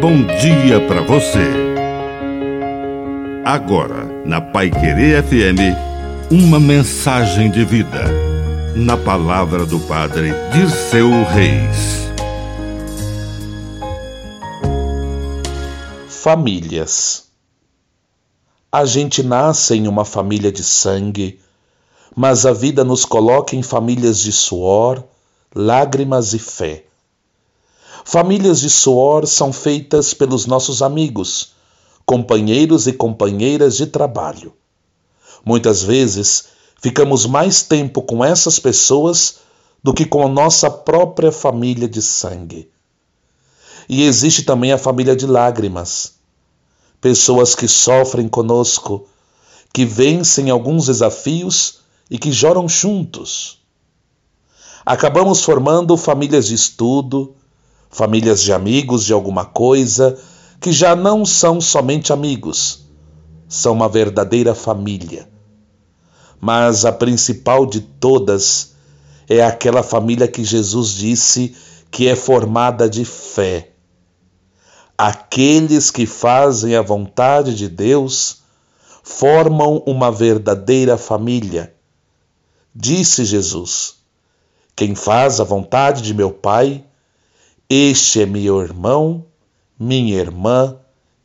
bom dia para você. Agora, na Pai Querer FM, uma mensagem de vida. Na palavra do Padre Dirceu Reis. Famílias. A gente nasce em uma família de sangue, mas a vida nos coloca em famílias de suor, lágrimas e fé. Famílias de suor são feitas pelos nossos amigos, companheiros e companheiras de trabalho. Muitas vezes ficamos mais tempo com essas pessoas do que com a nossa própria família de sangue. E existe também a família de lágrimas. Pessoas que sofrem conosco, que vencem alguns desafios e que choram juntos. Acabamos formando famílias de estudo, famílias de amigos de alguma coisa que já não são somente amigos, são uma verdadeira família. Mas a principal de todas é aquela família que Jesus disse que é formada de fé. Aqueles que fazem a vontade de Deus formam uma verdadeira família. Disse Jesus: Quem faz a vontade de meu Pai, este é meu irmão, minha irmã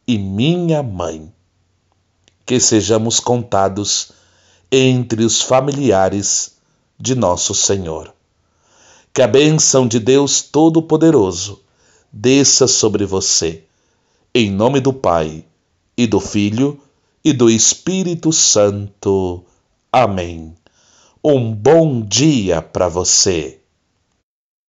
e minha mãe. Que sejamos contados entre os familiares de nosso Senhor. Que a bênção de Deus Todo-Poderoso desça sobre você, em nome do Pai, e do Filho, e do Espírito Santo. Amém. Um bom dia para você.